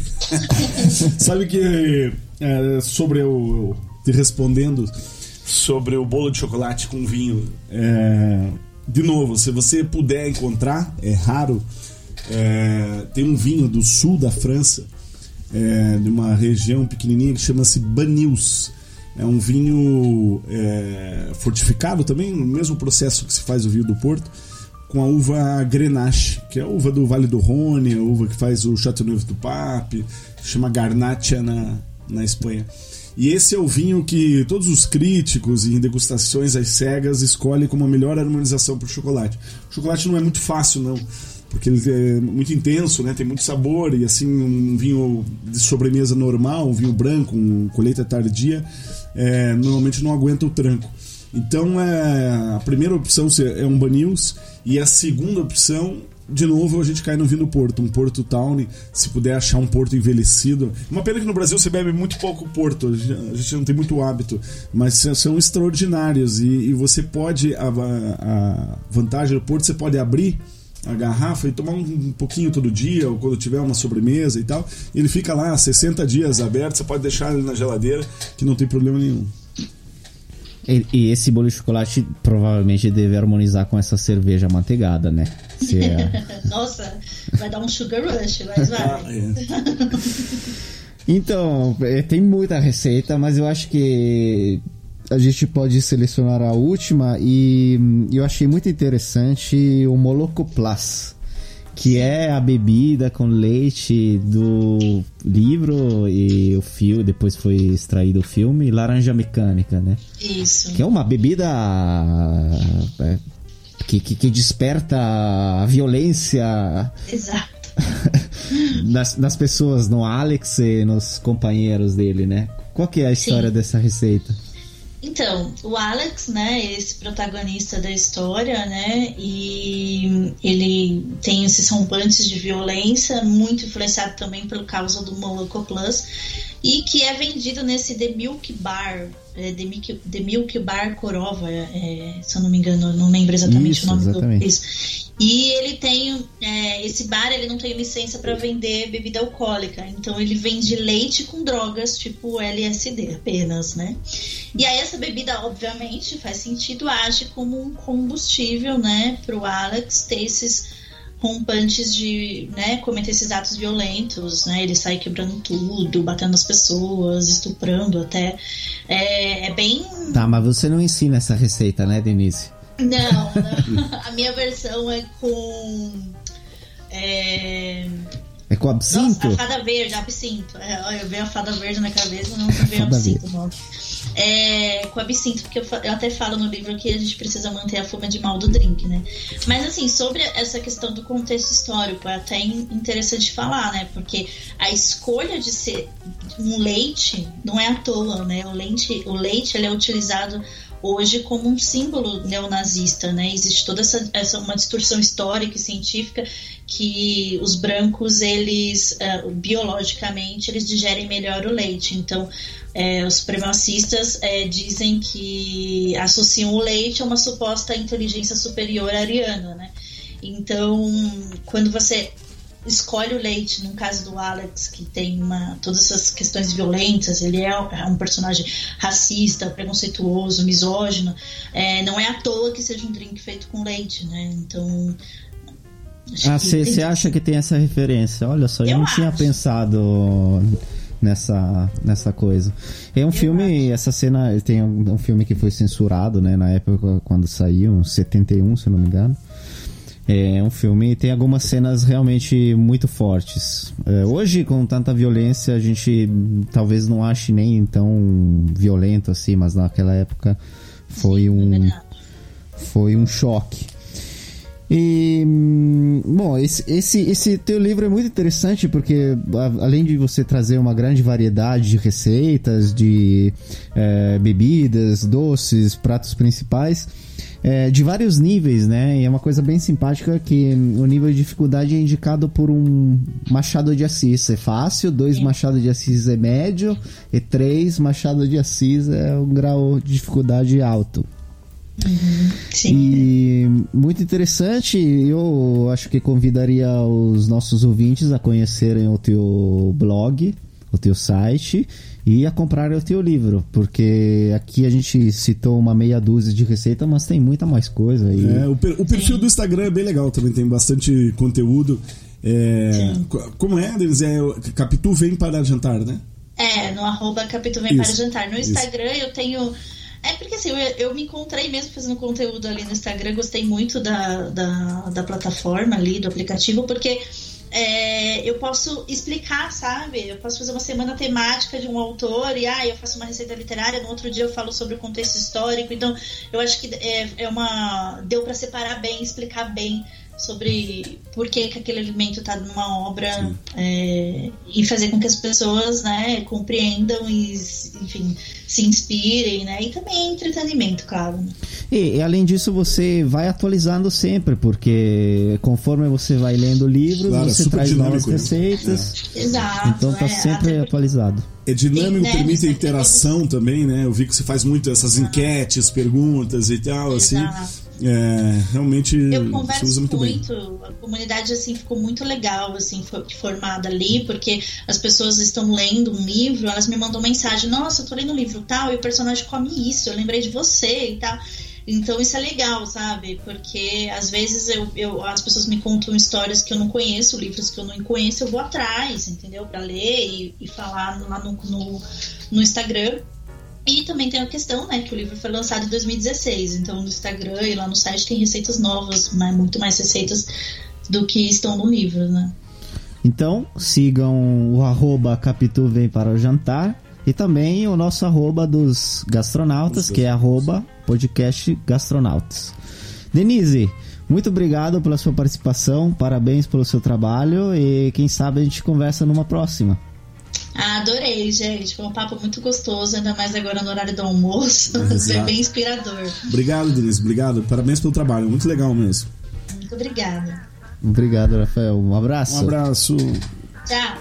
[SPEAKER 3] Sabe que é, sobre o. Te respondendo sobre o bolo de chocolate com vinho. é, de novo, se você puder encontrar, é raro. é, tem um vinho do sul da França, é, de uma região pequenininha que chama-se Banyuls. É um vinho é, fortificado também, no mesmo processo que se faz o vinho do Porto, com a uva Grenache, que é a uva do Vale do Rhône, a uva que faz o Chateauneuf do Pape, chama Garnacha na, na Espanha. E esse é o vinho que todos os críticos em degustações às cegas escolhem como a melhor harmonização para o chocolate. O chocolate não é muito fácil, não, porque ele é muito intenso, né? tem muito sabor, e assim, um vinho de sobremesa normal, um vinho branco, um colheita tardia, é, normalmente não aguenta o tranco. Então, é, a primeira opção é um Banils, e a segunda opção de novo a gente cai no vinho do Porto, um Porto Town, se puder achar um Porto envelhecido. Uma pena que no Brasil você bebe muito pouco Porto, a gente não tem muito hábito, mas são extraordinários e, e você pode, a, a, vantagem do Porto, você pode abrir a garrafa e tomar um pouquinho todo dia, ou quando tiver uma sobremesa e tal. Ele fica lá 60 dias aberto, você pode deixar ele na geladeira, que não tem problema nenhum.
[SPEAKER 5] E, e, esse bolo de chocolate provavelmente deve harmonizar com essa cerveja manteigada, né?
[SPEAKER 6] É... Nossa, vai dar um sugar rush, mas vai. Ah, é.
[SPEAKER 5] então, é, tem muita receita, mas eu acho que a gente pode selecionar a última e eu achei muito interessante o Moloco Plus que é a bebida com leite do livro e o filme, depois foi extraído o filme Laranja Mecânica, né?
[SPEAKER 6] Isso.
[SPEAKER 5] Que é uma bebida é, que, que, que, desperta a violência.
[SPEAKER 6] Exato.
[SPEAKER 5] nas, nas pessoas, no Alex e nos companheiros dele, né? Qual que é a história Sim. dessa receita?
[SPEAKER 6] Então, o Alex, né, esse protagonista da história, né, e ele tem esses rompantes de violência, muito influenciado também pelo causa do Moloko Plus, e que é vendido nesse The Milk Bar, é, The, Milk, The Milk Bar Korova, é, se eu não me engano, não lembro exatamente
[SPEAKER 5] isso,
[SPEAKER 6] o nome
[SPEAKER 5] exatamente.
[SPEAKER 6] do isso. E ele tem é, esse bar, ele não tem licença para vender bebida alcoólica, então ele vende leite com drogas tipo LSD apenas, né? E aí essa bebida, obviamente, faz sentido, age como um combustível, né, pro Alex ter esses rompantes de, né, cometer esses atos violentos, né? Ele sai quebrando tudo, batendo as pessoas, estuprando até. É, é bem.
[SPEAKER 5] Tá, mas você não ensina essa receita, né, Denise?
[SPEAKER 6] Não, não. a minha versão é com. É...
[SPEAKER 5] É com absinto?
[SPEAKER 6] Nossa, a fada verde, absinto. É, eu vejo a fada verde na cabeça, não veio absinto, não. É, com absinto, porque eu, eu, até falo no livro que a gente precisa manter a fuma de mal do drink, né? Mas assim, sobre essa questão do contexto histórico, é até interessante falar, né? Porque a escolha de ser um leite não é à toa, né? O leite, o leite ele é utilizado hoje como um símbolo neonazista, né? Existe toda essa, essa uma distorção histórica e científica que os brancos eles uh, biologicamente eles digerem melhor o leite. Então é, os supremacistas é, dizem que associam o leite a uma suposta inteligência superior ariana, né? Então, quando você escolhe o leite, no caso do Alex, que tem uma, todas essas questões violentas, ele é, um personagem racista, preconceituoso, misógino, é, não é à toa que seja um drink feito com leite, né? Então.
[SPEAKER 5] Ah, você acha que tem essa referência? Olha só, eu, eu não acho. tinha pensado nessa, nessa coisa. É um filme, essa cena, tem um, um, filme que foi censurado, né, na época quando saiu, 71, se não me engano. É um filme tem algumas cenas realmente muito fortes. É, hoje, com tanta violência, a gente talvez não ache nem tão violento assim, mas naquela época foi um foi um choque. E bom, esse, esse, esse teu livro é muito interessante porque além de você trazer uma grande variedade de receitas, de é, bebidas, doces, pratos principais, é, de vários níveis, né? E é uma coisa bem simpática que o nível de dificuldade é indicado por um machado de assis é fácil, dois Sim. machado de assis é médio e três machado de assis é um grau de dificuldade alto.
[SPEAKER 6] Uhum. Sim.
[SPEAKER 5] E muito interessante, eu acho que convidaria os nossos ouvintes a conhecerem o teu blog, o teu site e a comprar o teu livro, porque aqui a gente citou uma meia dúzia de receita, mas tem muita mais coisa aí.
[SPEAKER 3] É, o, per, o perfil do Instagram é bem legal também, tem bastante conteúdo. É, como é, Denis? É, Capitu vem para jantar, né?
[SPEAKER 6] É, no arroba Capitão Vem para Jantar. No Instagram Isso. eu tenho. É porque assim, eu, eu, me encontrei mesmo fazendo conteúdo ali no Instagram, gostei muito da, da, da plataforma ali, do aplicativo, porque é, eu posso explicar, sabe? Eu posso fazer uma semana temática de um autor e ah, eu faço uma receita literária, no outro dia eu falo sobre o contexto histórico. Então, eu acho que é, é uma. deu para separar bem, explicar bem sobre por que, que aquele alimento está numa obra é, e fazer com que as pessoas né, compreendam e, enfim, se inspirem, né? E também entretenimento, claro. Né?
[SPEAKER 5] E, e, além disso, você vai atualizando sempre, porque conforme você vai lendo livros, claro, você traz novas né? receitas.
[SPEAKER 6] É. Exato.
[SPEAKER 5] Então tá é, sempre atualizado.
[SPEAKER 3] É dinâmico, né, permite a interação também, né? Eu vi que você faz muito essas enquetes, perguntas e tal, assim. Exato. assim. É, realmente
[SPEAKER 6] eu converso usa muito, muito bem. a comunidade assim ficou muito legal assim formada ali porque as pessoas estão lendo um livro elas me mandam mensagem nossa eu tô lendo um livro tal e o personagem come isso eu lembrei de você e tal então isso é legal, sabe? Porque às vezes eu, eu, as pessoas me contam histórias que eu não conheço, livros que eu não conheço, eu vou atrás, entendeu? Para ler e, e, falar lá no, no, no Instagram. E também tem a questão, né, que o livro foi lançado em 2016, então no Instagram e lá no site tem receitas novas, mas muito mais receitas do que estão no livro, né?
[SPEAKER 5] Então, sigam o arroba Capitu Vem para o Jantar e também o nosso arroba dos gastronautas, que é arroba podcast gastronautas. Denise, muito obrigado pela sua participação, parabéns pelo seu trabalho e quem sabe a gente conversa numa próxima.
[SPEAKER 6] Ah, adorei, gente. Foi um papo muito gostoso, ainda mais agora no horário do almoço. Foi bem inspirador.
[SPEAKER 3] Obrigado, Denise. Obrigado. Parabéns pelo trabalho. Muito legal mesmo.
[SPEAKER 6] Muito obrigada.
[SPEAKER 5] Obrigado, Rafael. Um abraço.
[SPEAKER 3] Um abraço.
[SPEAKER 6] Tchau.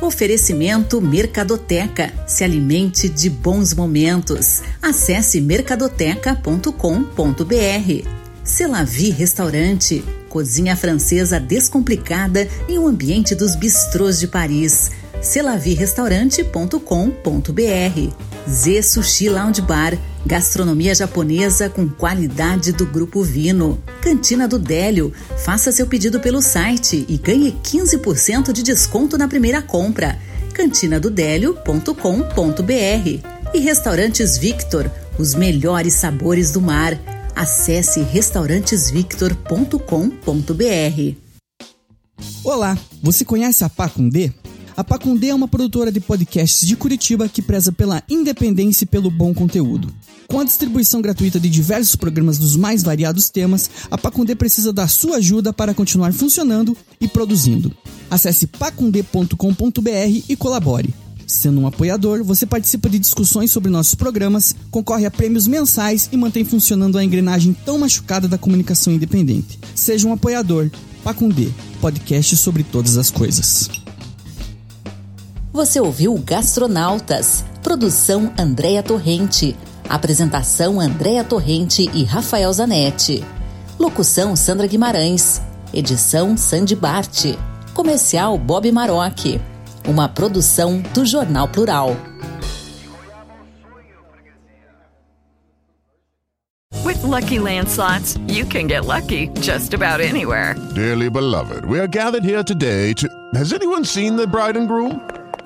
[SPEAKER 1] Oferecimento Mercadoteca. Se alimente de bons momentos. Acesse mercadoteca.com.br. Celavi Restaurante. Cozinha francesa descomplicada em um ambiente dos bistrôs de Paris celavirrestaurante.com.br. Z Sushi Lounge Bar, gastronomia japonesa com qualidade do Grupo Vino. Cantina do Délio, faça seu pedido pelo site e ganhe 15% de desconto na primeira compra. cantinadodélio.com.br. E Restaurantes Victor, os melhores sabores do mar. Acesse restaurantesvictor.com.br.
[SPEAKER 7] Olá, você conhece a Pacundê? A Pacundê é uma produtora de podcasts de Curitiba que preza pela independência e pelo bom conteúdo. Com a distribuição gratuita de diversos programas dos mais variados temas, a Pacundê precisa da sua ajuda para continuar funcionando e produzindo. Acesse pacundê.com.br e colabore. Sendo um apoiador, você participa de discussões sobre nossos programas, concorre a prêmios mensais e mantém funcionando a engrenagem tão machucada da comunicação independente. Seja um apoiador. Pacundê, podcast sobre todas as coisas.
[SPEAKER 1] Você ouviu Gastronautas, produção Andréa Torrente, apresentação Andréa Torrente e Rafael Zanetti, locução Sandra Guimarães, edição Sandy Bart, comercial Bob Maroc, uma produção do Jornal Plural.
[SPEAKER 8] With lucky landslots, you can get lucky just about anywhere.
[SPEAKER 9] Dearly beloved, we are gathered here today to. Has anyone seen the bride and groom?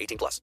[SPEAKER 10] 18 plus.